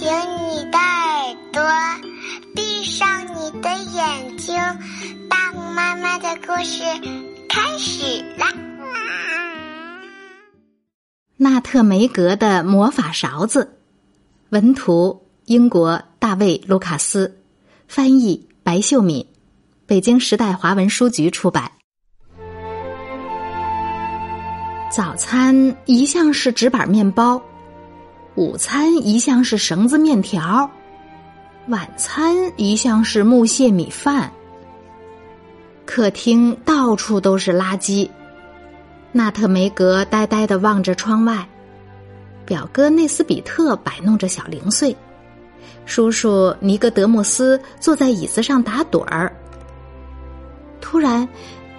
醒你的耳朵，闭上你的眼睛，大木妈妈的故事开始了。纳特梅格的魔法勺子，文图英国大卫·卢卡斯，翻译白秀敏，北京时代华文书局出版。早餐一向是纸板面包。午餐一向是绳子面条，晚餐一向是木屑米饭。客厅到处都是垃圾。纳特梅格呆呆的望着窗外，表哥内斯比特摆弄着小零碎，叔叔尼格德莫斯坐在椅子上打盹儿。突然，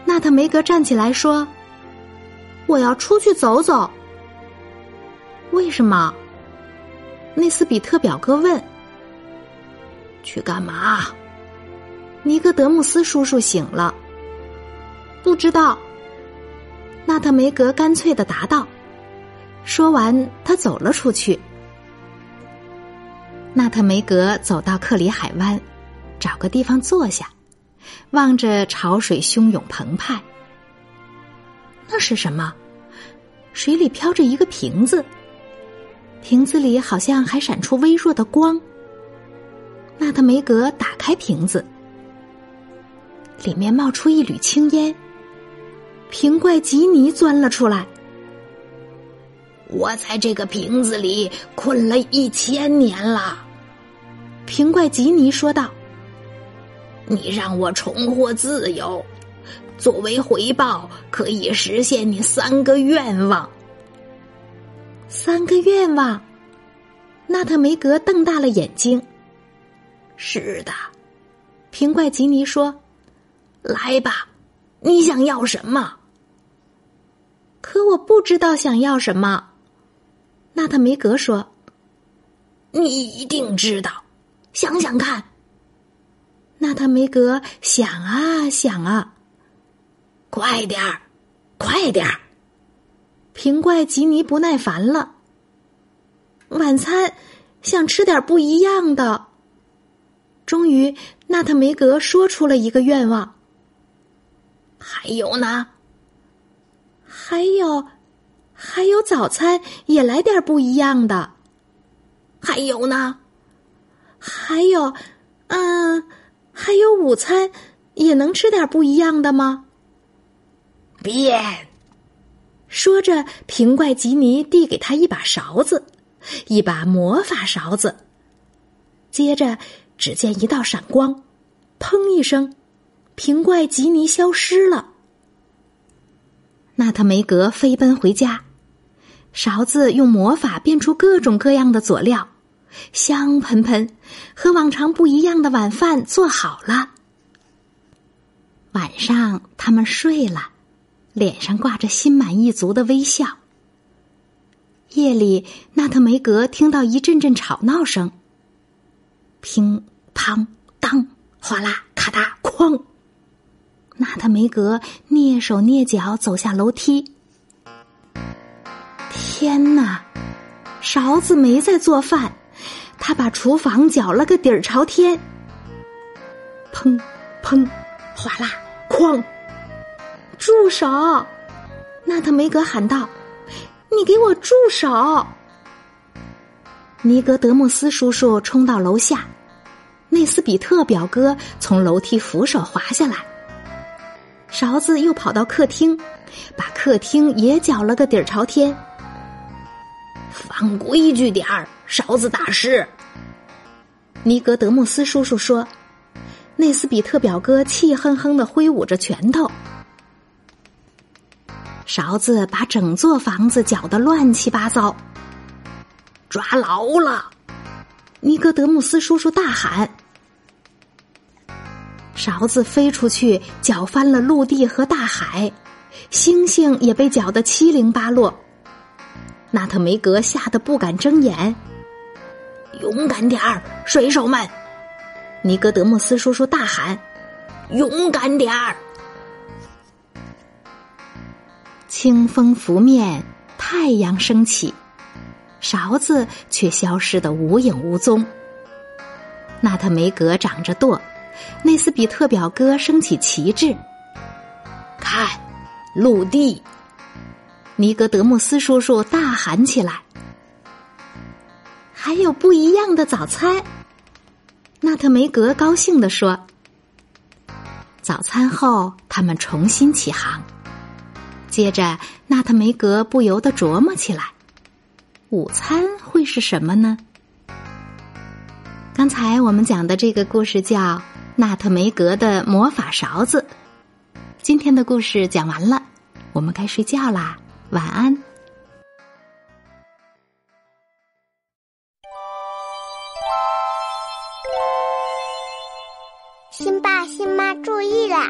纳特梅格站起来说：“我要出去走走。”为什么？内斯比特表哥问：“去干嘛？”尼格德姆斯叔叔醒了，不知道。纳特梅格干脆的答道。说完，他走了出去。纳特梅格走到克里海湾，找个地方坐下，望着潮水汹涌澎湃。那是什么？水里飘着一个瓶子。瓶子里好像还闪出微弱的光。纳特梅格打开瓶子，里面冒出一缕青烟。瓶怪吉尼钻了出来。我在这个瓶子里困了一千年了，瓶怪吉尼说道：“你让我重获自由，作为回报，可以实现你三个愿望。”三个愿望，纳特梅格瞪大了眼睛。是的，平怪吉尼说：“来吧，你想要什么？”可我不知道想要什么。纳特梅格说：“你一定知道，想想看。”纳特梅格想啊想啊，快点儿，快点儿。瓶怪吉尼不耐烦了。晚餐想吃点不一样的。终于，纳特梅格说出了一个愿望。还有呢？还有，还有早餐也来点不一样的。还有呢？还有，嗯，还有午餐也能吃点不一样的吗？变。说着，瓶怪吉尼递给他一把勺子，一把魔法勺子。接着，只见一道闪光，砰一声，瓶怪吉尼消失了。纳特梅格飞奔回家，勺子用魔法变出各种各样的佐料，香喷喷，和往常不一样的晚饭做好了。晚上，他们睡了。脸上挂着心满意足的微笑。夜里，纳特梅格听到一阵阵吵闹声，乒乓当，哗啦咔嗒哐。纳特梅格蹑手蹑脚走下楼梯。天哪！勺子没在做饭，他把厨房搅了个底儿朝天。砰砰，哗啦哐。住手！纳特梅格喊道：“你给我住手！”尼格德莫斯叔叔冲到楼下，内斯比特表哥从楼梯扶手滑下来，勺子又跑到客厅，把客厅也搅了个底儿朝天。放规矩点儿，勺子大师。尼格德莫斯叔叔说：“内斯比特表哥气哼哼的挥舞着拳头。”勺子把整座房子搅得乱七八糟。抓牢了！尼格德姆斯叔叔大喊。勺子飞出去，搅翻了陆地和大海，星星也被搅得七零八落。纳特梅格吓得不敢睁眼。勇敢点儿，水手们！尼格德姆斯叔叔大喊：“勇敢点儿！”清风拂面，太阳升起，勺子却消失得无影无踪。纳特梅格长着舵，内斯比特表哥升起旗帜。看，陆地！尼格德穆斯叔叔大喊起来。还有不一样的早餐，纳特梅格高兴地说。早餐后，他们重新起航。接着，纳特梅格不由得琢磨起来：午餐会是什么呢？刚才我们讲的这个故事叫《纳特梅格的魔法勺子》。今天的故事讲完了，我们该睡觉啦，晚安。新爸新妈注意啦！